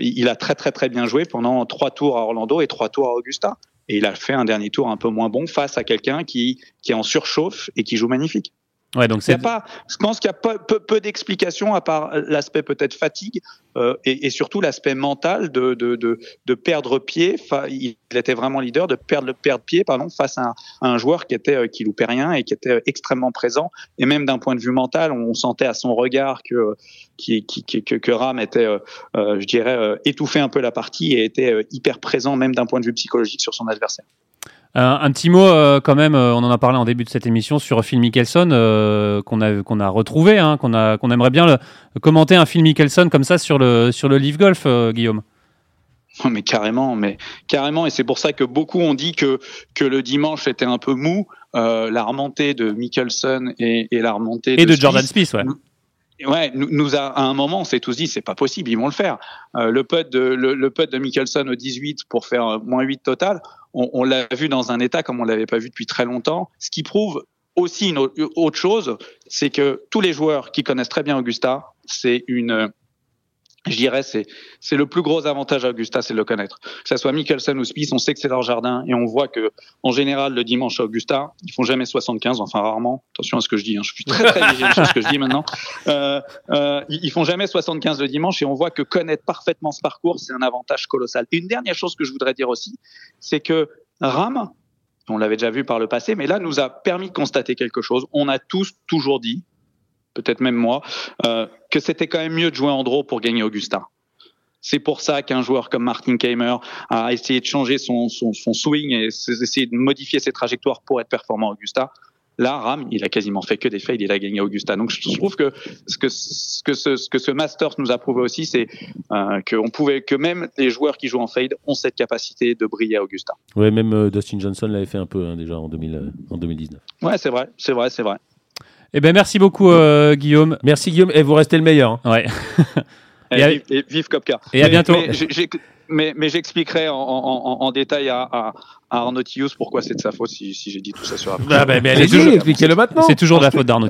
il a très très très bien joué pendant trois tours à Orlando et trois tours à Augusta. Et il a fait un dernier tour un peu moins bon face à quelqu'un qui, qui est en surchauffe et qui joue magnifique. Ouais, donc c'est pas. Je pense qu'il y a peu, peu, peu d'explications à part l'aspect peut-être fatigue euh, et, et, surtout l'aspect mental de, de, de, de, perdre pied. Il était vraiment leader de perdre perdre pied pardon face à un, à un, joueur qui était euh, qui loupait rien et qui était extrêmement présent. Et même d'un point de vue mental, on sentait à son regard que qui, qui, que, que Ram était, euh, euh je dirais, euh, étouffé un peu la partie et était hyper présent même d'un point de vue psychologique sur son adversaire. Euh, un petit mot euh, quand même, euh, on en a parlé en début de cette émission sur Phil Mickelson qu'on a qu'on a retrouvé, hein, qu'on a qu'on aimerait bien le, commenter un Phil Mickelson comme ça sur le sur le Leaf Golf, Guillaume. Mais carrément, mais carrément, et c'est pour ça que beaucoup ont dit que que le dimanche était un peu mou. la remontée de Mickelson et, et la remontée et de, Jordan Smith, ouais. Ouais, nous, nous a, à un moment, on s'est tous dit, c'est pas possible, ils vont le faire. Euh, le putt de le, le putt de Mickelson au 18 pour faire moins 8 total, on, on l'a vu dans un état comme on l'avait pas vu depuis très longtemps, ce qui prouve aussi une autre chose, c'est que tous les joueurs qui connaissent très bien Augusta, c'est une je dirais, c'est c'est le plus gros avantage à Augusta, c'est de le connaître. Que ce soit Mickelson ou Spieth, on sait que c'est leur jardin et on voit que en général le dimanche à Augusta, ils font jamais 75, enfin rarement. Attention à ce que je dis, hein. je suis très très vigilant sur ce que je dis maintenant. Euh, euh, ils font jamais 75 le dimanche et on voit que connaître parfaitement ce parcours, c'est un avantage colossal. Et une dernière chose que je voudrais dire aussi, c'est que Ram, on l'avait déjà vu par le passé, mais là nous a permis de constater quelque chose. On a tous toujours dit, peut-être même moi, euh, que c'était quand même mieux de jouer en draw pour gagner Augusta. C'est pour ça qu'un joueur comme Martin Keimer a essayé de changer son, son, son swing et essayé de modifier ses trajectoires pour être performant à Augusta. Là, Ram, il a quasiment fait que des fails, il a gagné Augusta. Donc, je trouve que ce que ce que ce, ce, que ce Masters nous a prouvé aussi, c'est euh, que on pouvait que même les joueurs qui jouent en fade ont cette capacité de briller à Augusta. Ouais, même euh, Dustin Johnson l'avait fait un peu hein, déjà en, 2000, euh, en 2019. Ouais, c'est vrai, c'est vrai, c'est vrai. Eh ben merci beaucoup euh, Guillaume. Merci Guillaume et vous restez le meilleur. Hein. Ouais. et, et, vive, et, vive Kopka. Et à bientôt. Mais, mais, mais j'expliquerai en, en, en, détail à, à, à Arnaud pourquoi c'est de sa faute si, si j'ai dit tout ça sur la ah bah, mais allez toujours... expliquez-le maintenant. C'est toujours de la faute d'Arnaud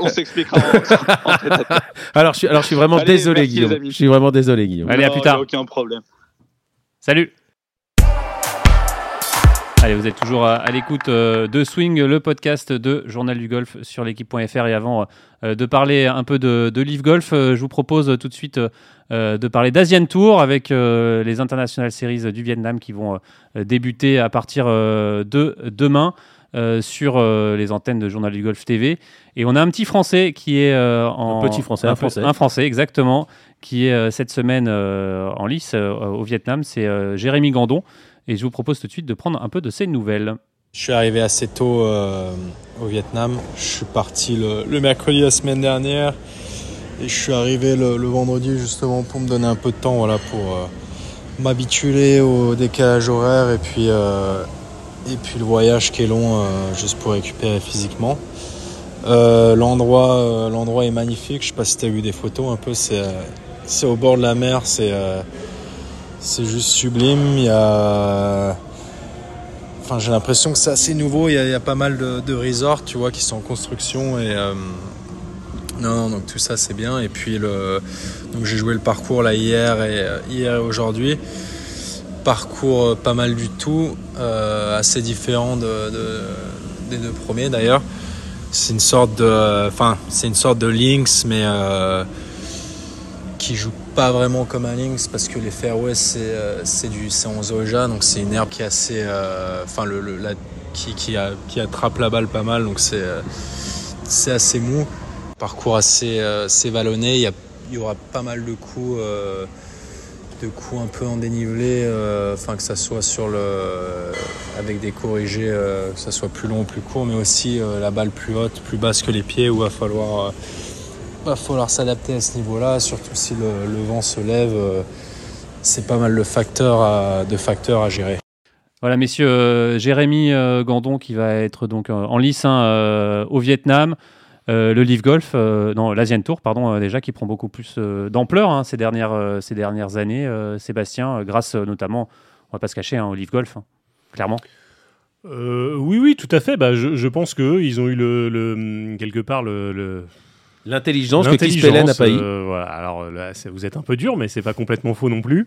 on s'expliquera. alors, je suis, alors je suis vraiment allez, désolé Guillaume. Je suis vraiment désolé Guillaume. Allez, à plus tard. Aucun problème. Salut. Allez, vous êtes toujours à, l'écoute euh, de Swing, le podcast de Journal du Golf sur l'équipe.fr. Et avant euh, de parler un peu de, de Live Golf, euh, je vous propose tout de suite de parler d'Asian Tour avec les International Series du Vietnam qui vont débuter à partir de demain. Euh, sur euh, les antennes de Journal du Golf TV. Et on a un petit Français qui est euh, en... Un petit Français, un, un Français. Un Français, exactement, qui est cette semaine en lice au Vietnam. C'est Jérémy Gandon. Et je vous propose tout de suite de prendre un peu de ses nouvelles. Je suis arrivé assez tôt euh, au Vietnam. Je suis parti le, mercredi la semaine dernière et je suis arrivé le, le, vendredi justement pour me donner un peu de temps voilà, pour euh, m'habituer au décalage horaire et puis, euh, et puis le voyage qui est long juste pour récupérer physiquement. l'endroit, l'endroit est magnifique. Je sais pas si tu as vu des photos un peu. C'est, c'est au bord de la mer. C'est c'est juste sublime. Il y a... Enfin, j'ai l'impression que c'est assez nouveau. Il y, a, pas mal de, resorts, tu vois, qui sont en construction et euh... non, non, donc tout ça c'est bien. Et puis le, donc j'ai joué le parcours là hier et hier et aujourd'hui. Parcours euh, pas mal du tout, euh, assez différent de, de, des deux premiers d'ailleurs. C'est une sorte de, enfin, c'est une sorte de links, mais euh, qui joue pas vraiment comme un links parce que les fairways c'est euh, du c'est en zoja donc c'est une herbe qui est assez euh, enfin le, qui attrape la balle pas mal donc c'est euh, assez mou. Parcours assez assez vallonné il y il aura pas mal de coups, de coups un peu en dénivelé, enfin que ça soit sur le, avec des corrigés, que ça soit plus long ou plus court, mais aussi la balle plus haute, plus basse que les pieds, où va falloir, va falloir s'adapter à ce niveau-là, surtout si le, le vent se lève. euh, c'est pas mal de facteurs à, de facteurs à gérer. Voilà, messieurs, euh, Jérémy euh, Gandon qui va être donc euh, en lice hein, euh, au Vietnam. Euh, le Live Golf, euh, non, l'Asian Tour, pardon, euh, déjà qui prend beaucoup plus euh, d'ampleur hein, ces, dernières, euh, ces dernières années, euh, Sébastien, euh, grâce euh, notamment, on va pas se cacher, hein, au Live Golf, hein, clairement. Euh, oui, oui, tout à fait. Bah, je, je pense qu'eux, ils ont eu le, le- quelque part le, le- L'intelligence que Pellen n'a pas eu. euh, voilà. Alors là, vous êtes un peu dur, mais c'est pas complètement faux non plus.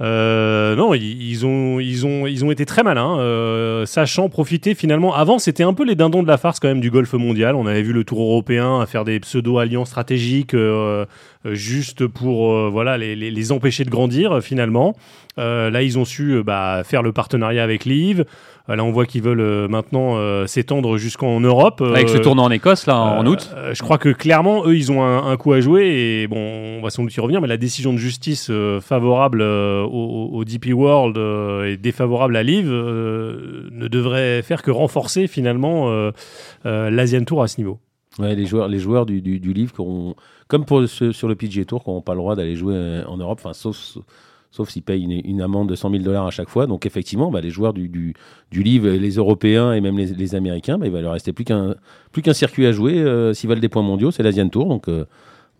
Euh, non, ils, ils ont, ils, ont, ils ont été très malins, euh, sachant profiter finalement. Avant, c'était un peu les dindons de la farce quand même du golf mondial. On avait vu le Tour européen à faire des pseudo-alliances stratégiques juste pour voilà, les, les- les empêcher de grandir finalement. Euh, là, ils ont su euh, bah, faire le partenariat avec Live. Euh, là, on voit qu'ils veulent maintenant euh, s'étendre jusqu'en Europe. Avec ce tournoi en Écosse, là, en euh, août. euh, je crois que clairement, eux, ils ont un, un coup à jouer et bon, on va sans doute y revenir, mais la décision de justice euh, favorable euh, au, au DP World euh, et défavorable à Live euh, ne devrait faire que renforcer finalement euh, euh, l'Asian Tour à ce niveau. Ouais, les joueurs, les joueurs du, du, du livre, comme pour ce- sur le PGA Tour, qui n'ont pas le droit d'aller jouer en Europe, enfin, sauf, sauf s'ils payent une, amende de 100 000 dollars à chaque fois. Donc, effectivement, bah, les joueurs du, du, du livre, les Européens et même les, Américains, bah, il va leur rester plus qu'un plus qu'un circuit à jouer. euh, S'ils veulent des points mondiaux, c'est l'Asian Tour. Donc, euh,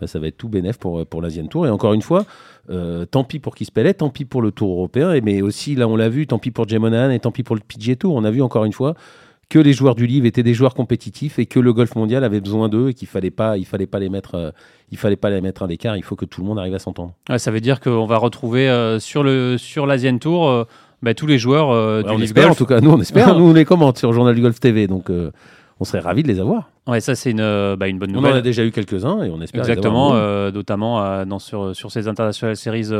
bah, ça va être tout bénef pour, pour l'Asian Tour. Et encore une fois, euh, tant pis pour qui se tant pis pour le Tour européen, mais aussi, là, on l'a vu, tant pis pour Jay Monahan et tant pis pour le PGA Tour. On a vu encore une fois que les joueurs du livre étaient des joueurs compétitifs et que le golf mondial avait besoin d'eux et qu'il fallait pas, il fallait pas les mettre, euh, il fallait pas les mettre à l'écart. Il faut que tout le monde arrive à s'entendre. Ouais, ça veut dire qu'on va retrouver euh, sur le sur l'Asian Tour euh, bah, tous les joueurs Ouais, du on Live espère, en tout cas, nous on espère, nous on les commente sur le journal du golf TV, donc on serait ravis de les avoir. Ouais, ça c'est une, euh, bah, une bonne On en nouvelle. a déjà eu quelques-uns et on espère les Exactement, avoir. euh, notamment euh, dans, sur, sur ces International Series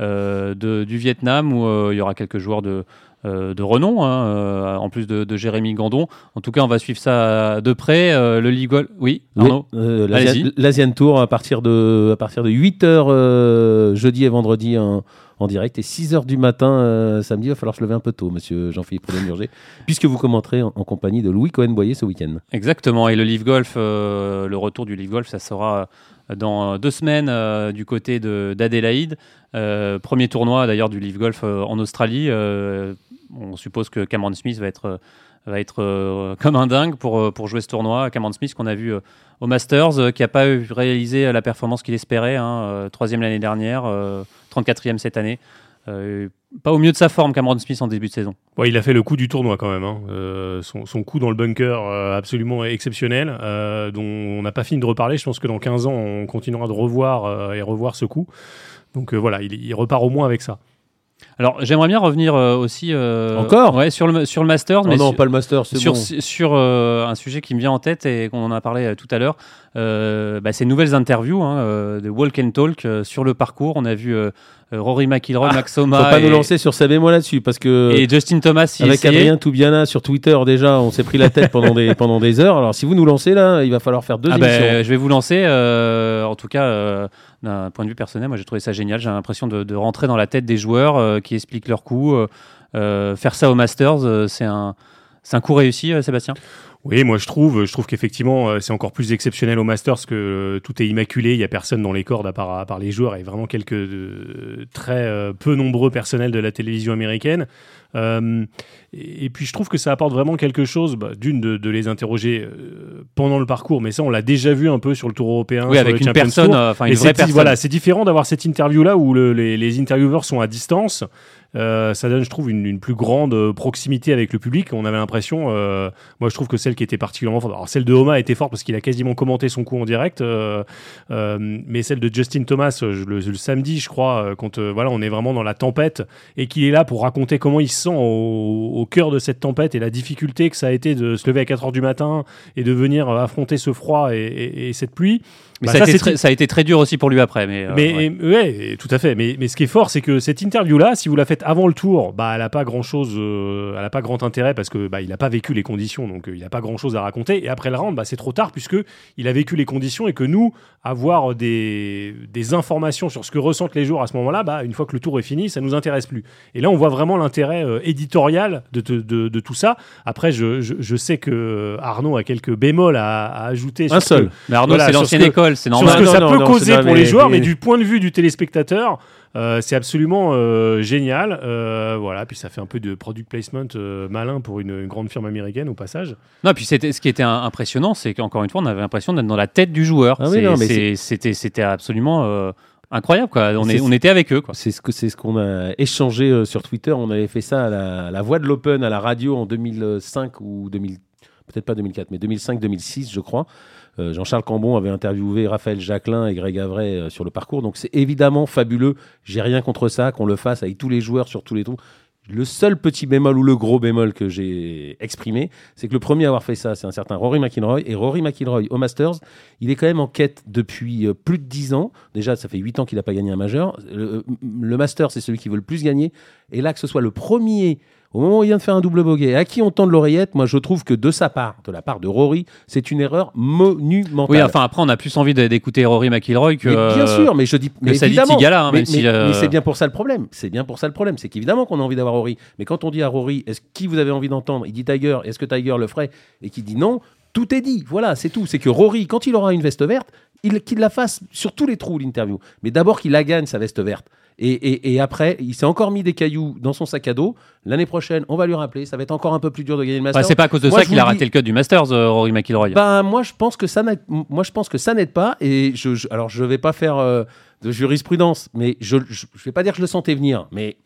euh, de, du Vietnam où il y aura quelques joueurs de, de renom, hein, en plus de, de Jérémy Gandon. En tout cas, on va suivre ça de près. Le Ligue Golf- Oui, Oui, Arnaud euh, l'Asian- Tour à partir de, à partir de 8h jeudi et vendredi en, en direct et 6h du matin euh, samedi. Il va falloir se lever un peu tôt, monsieur Jean-Philippe Prudhomme-Murger, puisque vous commenterez en, compagnie de Louis Cohen-Boyer ce week-end. Exactement. Et le Live Golf, euh, le retour du Live Golf, ça sera euh, dans deux semaines du côté de- d'Adélaïde. Premier tournoi d'ailleurs du Live Golf en Australie. On suppose que Cameron Smith va être, va être euh, comme un dingue pour, euh, jouer ce tournoi. Cameron Smith qu'on a vu euh, au Masters, qui n'a pas réalisé la performance qu'il espérait. hein, troisième l'année dernière, euh, 34e cette année. Pas au mieux de sa forme, Cameron Smith en début de saison. Il a fait le coup du tournoi quand même. hein. Son, coup dans le bunker absolument exceptionnel, dont on n'a pas fini de reparler. Je pense que dans 15 ans, on continuera de revoir et revoir ce coup. Donc voilà, il, il repart au moins avec ça. Alors j'aimerais bien revenir euh, aussi euh, Encore ouais, sur, le, sur le Masters. Oh mais non, sur- pas le Master, c'est sur, bon. sur euh, un sujet qui me vient en tête et qu'on en a parlé euh, tout à l'heure, bah, ces nouvelles interviews hein, euh, de Walk and Talk euh, sur le parcours. On a vu euh, euh, Rory McIlroy, Max Faut Homa pas et, nous lancer sur et moi là-dessus parce que et Justin Thomas avec essayer. Adrien Toubiana sur Twitter déjà, on s'est pris la tête pendant des pendant des heures. Alors si vous nous lancez là, il va falloir faire deux Ah émissions. ben, je vais vous lancer. euh, en tout cas, euh, d'un point de vue personnel, moi j'ai trouvé ça génial. J'ai l'impression de, de rentrer dans la tête des joueurs euh, qui expliquent leurs coups. euh, euh, faire ça au Masters, euh, c'est un, c'est un coup réussi, euh, Sébastien? Oui, moi je trouve, je trouve qu'effectivement euh, c'est encore plus exceptionnel au Masters que euh, tout est immaculé, il y a personne dans les cordes à part, à part les joueurs et vraiment quelques euh, très euh, peu nombreux personnels de la télévision américaine. Euh, et, et puis je trouve que ça apporte vraiment quelque chose, bah, d'une de, de les interroger pendant le parcours, mais ça on l'a déjà vu un peu sur le Tour européen. Oui, avec une Champions personne, enfin une vraie c'est personne. voilà, c'est différent d'avoir cette interview là où le- les, les intervieweurs sont à distance. Euh, ça donne, je trouve, une, une plus grande euh, proximité avec le public. On avait l'impression, euh, moi je trouve que celle qui était particulièrement forte, alors celle de Homa était forte parce qu'il a quasiment commenté son coup en direct, mais celle de Justin Thomas le, le samedi, je crois, quand voilà, on est vraiment dans la tempête et qu'il est là pour raconter comment il se sent au, au cœur de cette tempête et la difficulté que ça a été de se lever à 4 heures du matin et de venir affronter ce froid et, et- et cette pluie. Mais Bah, ça, a ça, été très, ça a été très dur aussi pour lui après. Mais, mais ouais. ouais. tout à fait. Mais, mais ce qui est fort, c'est que cette interview-là, si vous la faites avant le tour, bah, elle n'a pas grand-chose, euh, elle a pas grand intérêt parce que bah, il n'a pas vécu les conditions, donc euh, il n'a pas grand chose à raconter. Et après le round, bah, c'est trop tard puisque il a vécu les conditions et que nous, avoir des, des informations sur ce que ressentent les joueurs à ce moment-là, bah, une fois que le tour est fini, ça nous intéresse plus. Et là, on voit vraiment l'intérêt euh, éditorial de, de, de, tout ça. Après, je, je, sais que Arnaud a quelques bémols à, ajouter. Un seul. mais Arnaud, c'est l'ancienne école, c'est normal. Sur ce que ça peut causer pour les joueurs, mais du point de vue du téléspectateur, c'est absolument euh, génial. Euh, voilà, puis ça fait un peu de product placement malin pour une, grande firme américaine au passage. Non, puis c'était ce qui était impressionnant, c'est qu'encore une fois, on avait l'impression d'être dans la tête du joueur. Ah c'était c'était absolument incroyable quoi. On, est, on était avec eux quoi. C'est ce que c'est ce qu'on a échangé sur Twitter. On avait fait ça à la, voix de l'Open à la radio en 2005 ou 2000 peut-être pas 2004 mais 2005-2006 je crois. Euh, Jean-Charles Cambon avait interviewé Raphaël Jacquelin et Greg Avray euh, sur le parcours. Donc c'est évidemment fabuleux. J'ai rien contre ça qu'on le fasse avec tous les joueurs sur tous les trous. Le seul petit bémol ou le gros bémol que j'ai exprimé, c'est que le premier à avoir fait ça, c'est un certain Rory McIlroy. Et Rory McIlroy au Masters, il est quand même en quête depuis euh, plus de 10 ans. Déjà, ça fait 8 ans qu'il n'a pas gagné un majeur. Le, le Masters, c'est celui qui veut le plus gagner. Et là, que ce soit le premier au moment où il vient de faire un double bogey, à qui on tend l'oreillette, moi je trouve que de sa part, de la part de Rory, c'est une erreur monumentale. Oui, enfin après on a plus envie d'écouter Rory McIlroy que. bien sûr, mais je dis. Mais évidemment. Tigala, hein, mais, mais, c'est bien pour ça le problème. C'est bien pour ça le problème, c'est qu'évidemment qu'on a envie d'avoir Rory. Mais quand on dit à Rory, est-ce qui vous avez envie d'entendre? Il dit Tiger. Est-ce que Tiger le ferait? Et qui dit non. Tout est dit. Voilà, c'est tout. C'est que Rory, quand il aura une veste verte, qu'il la fasse sur tous les trous l'interview. Mais d'abord qu'il la gagne sa veste verte. Et, après, il s'est encore mis des cailloux dans son sac à dos. L'année prochaine, on va lui rappeler. Ça va être encore un peu plus dur de gagner le Masters. c'est pas à cause de ça qu'il a raté le cut du Masters, euh, Rory McIlroy. Ben, moi, je pense que ça n'aide. Moi, je pense que ça n'aide pas. Et je, alors, je vais pas faire euh, de jurisprudence, mais je, je, vais pas dire que je le sentais venir, mais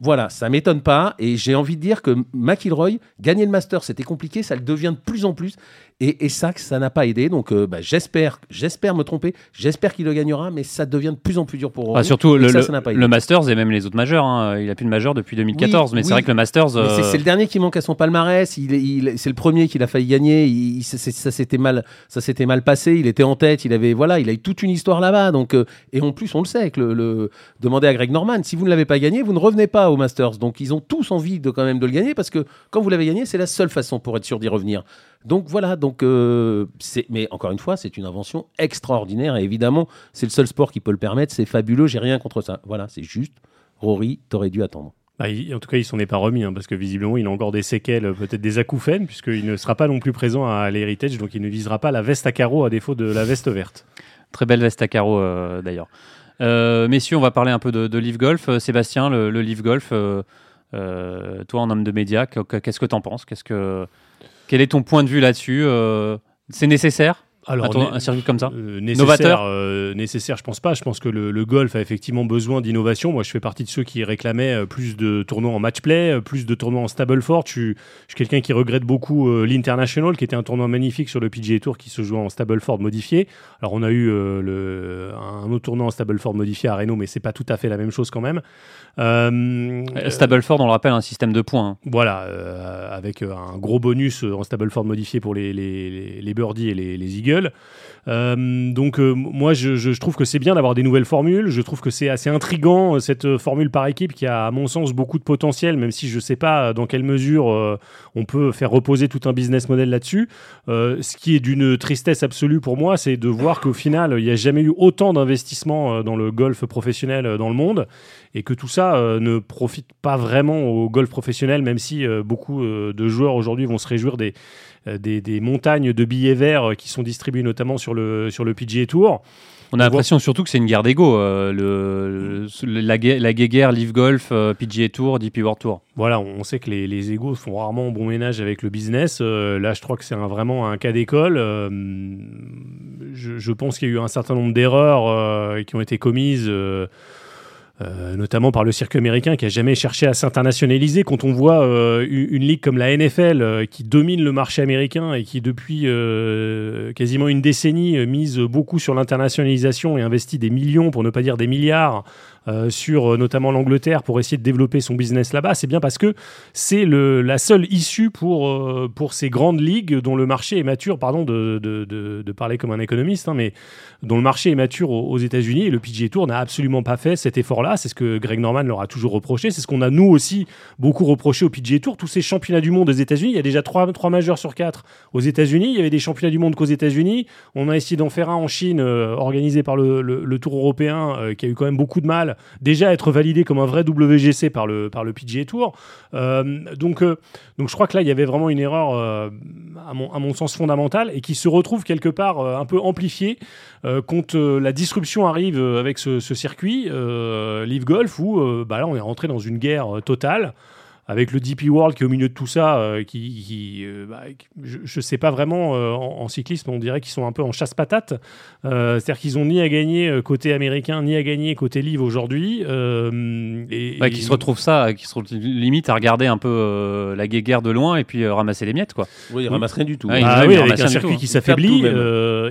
voilà, ça m'étonne pas. Et j'ai envie de dire que McIlroy, gagner le Masters, c'était compliqué. Ça le devient de plus en plus. Et, ça, ça n'a pas aidé. Donc, euh, bah, j'espère, j'espère me tromper. J'espère qu'il le gagnera, mais ça devient de plus en plus dur pour. Ah, surtout le, le, Masters et même les autres majeurs. Hein. Il a plus de majeur depuis 2014, mais c'est vrai que le Masters. Euh, c'est le dernier qui manque à son palmarès. Il, c'est le premier qu'il a failli gagner. Il, ça s'était mal, ça s'était mal passé. Il était en tête. Il avait, voilà, il a eu toute une histoire là-bas. Donc, euh, et en plus, on le sait. Que le, demander à Greg Norman, si vous ne l'avez pas gagné, vous ne revenez pas au Masters. Donc, ils ont tous envie de quand même de le gagner parce que quand vous l'avez gagné, c'est la seule façon pour être sûr d'y revenir. Donc voilà, donc euh, mais encore une fois, c'est une invention extraordinaire et évidemment, c'est le seul sport qui peut le permettre. C'est fabuleux, j'ai rien contre ça. Voilà, c'est juste. Rory, t'aurais dû attendre. Bah, en tout cas, il s'en est pas remis, hein, parce que visiblement, il a encore des séquelles, peut-être des acouphènes, puisqu'il ne sera pas non plus présent à l'Heritage, donc il ne visera pas la veste à carreaux à défaut de la veste verte. Très belle veste à carreaux, euh, d'ailleurs. Euh, messieurs, on va parler un peu de, de Live Golf. Sébastien, le, le Live Golf, toi, en homme de médias, qu'est-ce que tu en penses? Qu'est-ce que quel est ton point de vue là-dessus euh, C'est nécessaire? Alors, un circuit comme ça euh, nécessaire, euh, nécessaire, je pense pas. Je pense que le, golf a effectivement besoin d'innovation. Moi, je fais partie de ceux qui réclamaient plus de tournois en match play, plus de tournois en Stableford. Je, suis quelqu'un qui regrette beaucoup l'International, qui était un tournoi magnifique sur le PGA Tour qui se jouait en Stableford modifié. Alors, on a eu le, un autre tournoi en Stableford modifié à Renault, mais c'est pas tout à fait la même chose quand même. Euh, Stableford, on le rappelle, un système de points. Hein. Voilà, euh, avec euh, un gros bonus en Stableford modifié pour les, les, les birdies et les, les eagles. Euh, donc moi, je, trouve que c'est bien d'avoir des nouvelles formules. Je trouve que c'est assez intrigant cette formule par équipe qui a, à mon sens, beaucoup de potentiel, même si je ne sais pas dans quelle mesure on peut faire reposer tout un business model là-dessus. ce qui est d'une tristesse absolue pour moi, c'est de voir qu'au final, il n'y a jamais eu autant d'investissements dans le golf professionnel dans le monde et que tout ça euh, ne profite pas vraiment au golf professionnel, même si euh, beaucoup euh, de joueurs aujourd'hui vont se réjouir des, des, montagnes de billets verts qui sont distribués notamment sur le, sur le PGA Tour. On a l'impression surtout que c'est une guerre d'ego, le, la, la guerre Live Golf, PGA Tour, DP World Tour. Voilà, on sait que les, les égos font rarement bon ménage avec le business. là, je crois que c'est vraiment un cas d'école. Je, je, pense qu'il y a eu un certain nombre d'erreurs qui ont été commises euh, notamment par le circuit américain qui a jamais cherché à s'internationaliser. Quand on voit euh, une, ligue comme la NFL euh, qui domine le marché américain et qui depuis quasiment une décennie mise beaucoup sur l'internationalisation et investit des millions, pour ne pas dire des milliards, sur euh, notamment l'Angleterre pour essayer de développer son business là-bas, c'est bien parce que c'est la seule issue pour, euh, pour ces grandes ligues dont le marché est mature, pardon de, de, parler comme un économiste, hein, mais dont le marché est mature aux, États-Unis le PGA Tour n'a absolument pas fait cet effort-là. là. C'est ce que Greg Norman leur a toujours reproché. C'est ce qu'on a nous aussi beaucoup reproché au PGA Tour. Tous ces championnats du monde aux États-Unis, il y a déjà trois, trois majeurs sur quatre aux États-Unis. Il y avait des championnats du monde qu'aux États-Unis. On a essayé d'en faire un en Chine, euh, organisé par le, le, Tour européen, euh, qui a eu quand même beaucoup de mal déjà être validé comme un vrai WGC par le, par le PGA Tour. donc, donc je crois que là, il y avait vraiment une erreur, à, mon, à mon sens, fondamentale et qui se retrouve quelque part un peu amplifiée quand la disruption arrive avec ce, ce circuit, Live Golf, où bah là, on est rentré dans une guerre totale avec le DP World qui est au milieu de tout ça, euh, qui, euh, bah, je ne sais pas vraiment euh, en, cyclisme, on dirait qu'ils sont un peu en chasse-patate. C'est-à-dire qu'ils ont ni à gagner côté américain, ni à gagner côté livre aujourd'hui. et, bah, qui se retrouvent ça, qui se retrouvent limite à regarder un peu la guerre de loin et puis ramasser les miettes. Quoi. Oui, ils ramassent rien du tout. Ah, oui, avec un circuit qui s'affaiblit.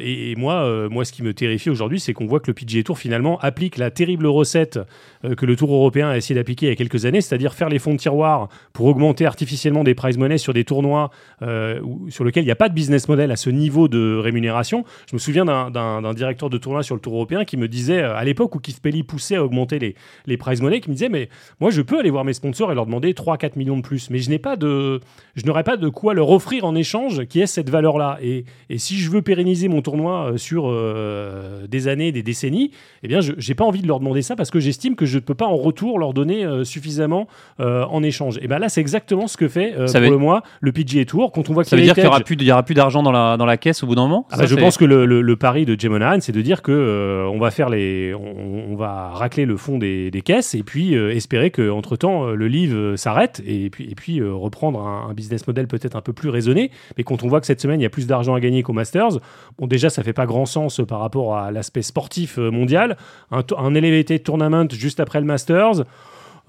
Et, moi, moi, ce qui me terrifie aujourd'hui, c'est qu'on voit que le PGA Tour finalement applique la terrible recette que le Tour européen a essayé d'appliquer il y a quelques années, c'est-à-dire faire les fonds de tiroir pour augmenter artificiellement des prize money sur des tournois euh, sur lesquels il n'y a pas de business model à ce niveau de rémunération. Je me souviens d'un directeur de tournoi sur le Tour européen qui me disait, euh, à l'époque où Keith Pelly poussait à augmenter les, les prize money, qui me disait, mais moi je peux aller voir mes sponsors et leur demander 3-4 millions de plus, mais je n'ai pas de, n'aurais pas de quoi leur offrir en échange qui est cette valeur-là. Et, et, si je veux pérenniser mon tournoi euh, sur des années, des décennies, eh bien, je n'ai pas envie de leur demander ça parce que j'estime que je ne peux pas en retour leur donner suffisamment en échange. Et ben là, c'est exactement ce que fait euh, pour le mois le PGA Tour. Quand on voit ça veut dire qu'il n'y aura plus, il y aura plus d'argent dans la, dans la caisse au bout d'un moment. Ah bah, je pense que le, le, pari de Jim c'est de dire que euh, on va faire les, on, va racler le fond des, des caisses et puis euh, espérer que entre temps le livre s'arrête et puis et puis reprendre un, business model peut-être un peu plus raisonné. Mais quand on voit que cette semaine il y a plus d'argent à gagner qu'au Masters, bon déjà ça fait pas grand sens par rapport à l'aspect sportif mondial. Un, un elevated tournament juste après le Masters.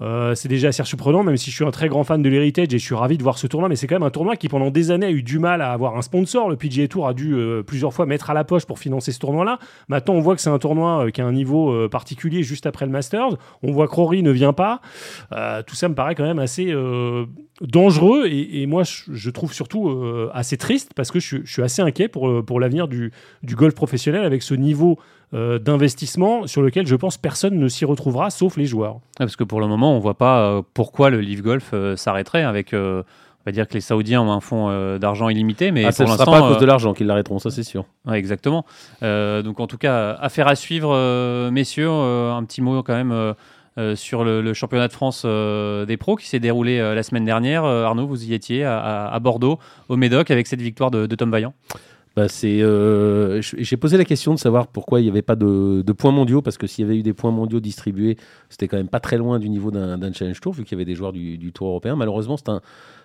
Euh, c'est déjà assez surprenant, même si je suis un très grand fan de l'Heritage et je suis ravi de voir ce tournoi. Mais c'est quand même un tournoi qui, pendant des années, a eu du mal à avoir un sponsor. Le PGA Tour a dû euh, plusieurs fois mettre à la poche pour financer ce tournoi-là. Maintenant, on voit que c'est un tournoi euh, qui a un niveau particulier juste après le Masters. On voit que Rory ne vient pas. tout ça me paraît quand même assez dangereux et, moi, je, trouve surtout assez triste parce que je, suis assez inquiet pour, l'avenir du golf professionnel avec ce niveau euh, d'investissement sur lequel je pense personne ne s'y retrouvera sauf les joueurs. parce que pour le moment, on ne voit pas euh, pourquoi le Live Golf euh, s'arrêterait avec. on va dire que les Saoudiens ont un fonds d'argent illimité, mais ah, pour l'instant, pas à cause de l'argent qu'ils l'arrêteront, ça c'est sûr. exactement. donc en tout cas, affaire à suivre, messieurs. un petit mot quand même. sur le, championnat de France des pros qui s'est déroulé la semaine dernière. Arnaud, vous y étiez à, Bordeaux, au Médoc, avec cette victoire de, de Tom Vaillant bah euh, j'ai posé la question de savoir pourquoi il n'y avait pas de, points mondiaux, parce que s'il y avait eu des points mondiaux distribués, c'était quand même pas très loin du niveau d'un Challenge Tour, vu qu'il y avait des joueurs du Tour européen. Malheureusement, c'est un,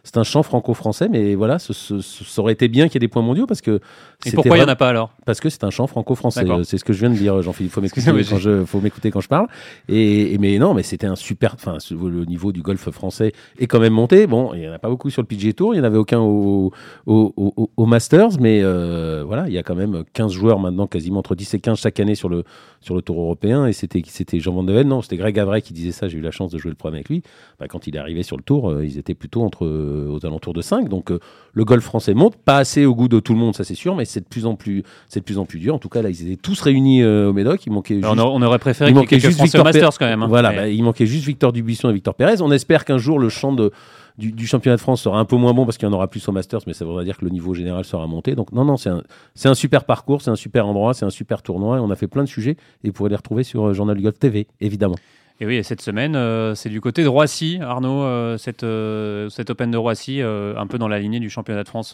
c'est un champ franco-français, mais voilà, ce, ça aurait été bien qu'il y ait des points mondiaux parce que. Et pourquoi il n'y en a pas alors Parce que c'est un champ franco-français. C'est ce que je viens de dire, Jean-Philippe. Il faut m'écouter quand je, faut m'écouter quand je parle. Et, mais non, mais c'était un super. Enfin, le niveau du golf français est quand même monté. Bon, il n'y en a pas beaucoup sur le PGA Tour, il n'y en avait aucun au, au, au, Masters, mais euh, voilà, il y a quand même 15 joueurs maintenant, quasiment entre 10 et 15 chaque année sur le, sur le Tour européen. Et c'était Jean Van de non, c'était Greg Avray qui disait ça. J'ai eu la chance de jouer le premier avec lui. Bah, quand il est arrivé sur le Tour, euh, ils étaient plutôt entre, aux alentours de 5. Donc euh, le golf français monte, pas assez au goût de tout le monde, ça c'est sûr, mais c'est de plus en plus, c'est de plus en plus dur. En tout cas, là, ils étaient tous réunis euh, au Médoc. Il manquait juste, on, aurait préféré qu'il manquait juste Victor Masters quand même. Hein. Voilà, bah, il manquait juste Victor Dubuisson et Victor Pérez. On espère qu'un jour le champ de du, championnat de France sera un peu moins bon parce qu'il y en aura plus au Masters, mais ça voudra dire que le niveau général sera monté. Donc non, non, c'est un, un, super parcours, c'est un super endroit, c'est un super tournoi. Et on a fait plein de sujets et vous pourrez les retrouver sur euh, Journal du Golf TV, évidemment. Et oui, cette semaine, euh, c'est du côté de Roissy, Arnaud, euh, cette, euh, cette Open de Roissy, un peu dans la lignée du championnat de France.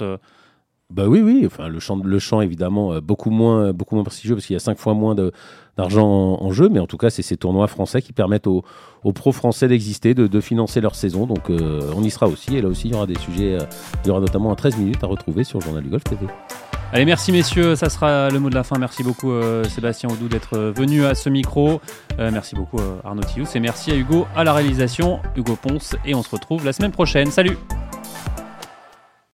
Bah oui, oui. Le champ, le champ évidemment, beaucoup moins, beaucoup moins prestigieux parce qu'il y a cinq fois moins d'argent en, jeu. Mais en tout cas, c'est ces tournois français qui permettent aux, aux pros français d'exister, de, financer leur saison. Donc, on y sera aussi. Et là aussi, il y aura des sujets. il y aura notamment un 13 minutes à retrouver sur le Journal du Golf TV. Allez, merci messieurs, ça sera le mot de la fin. Merci beaucoup euh, Sébastien Oudou d'être euh, venu à ce micro. Euh, merci beaucoup Arnaud Thius et merci à Hugo à la réalisation, Hugo Ponce, et on se retrouve la semaine prochaine. Salut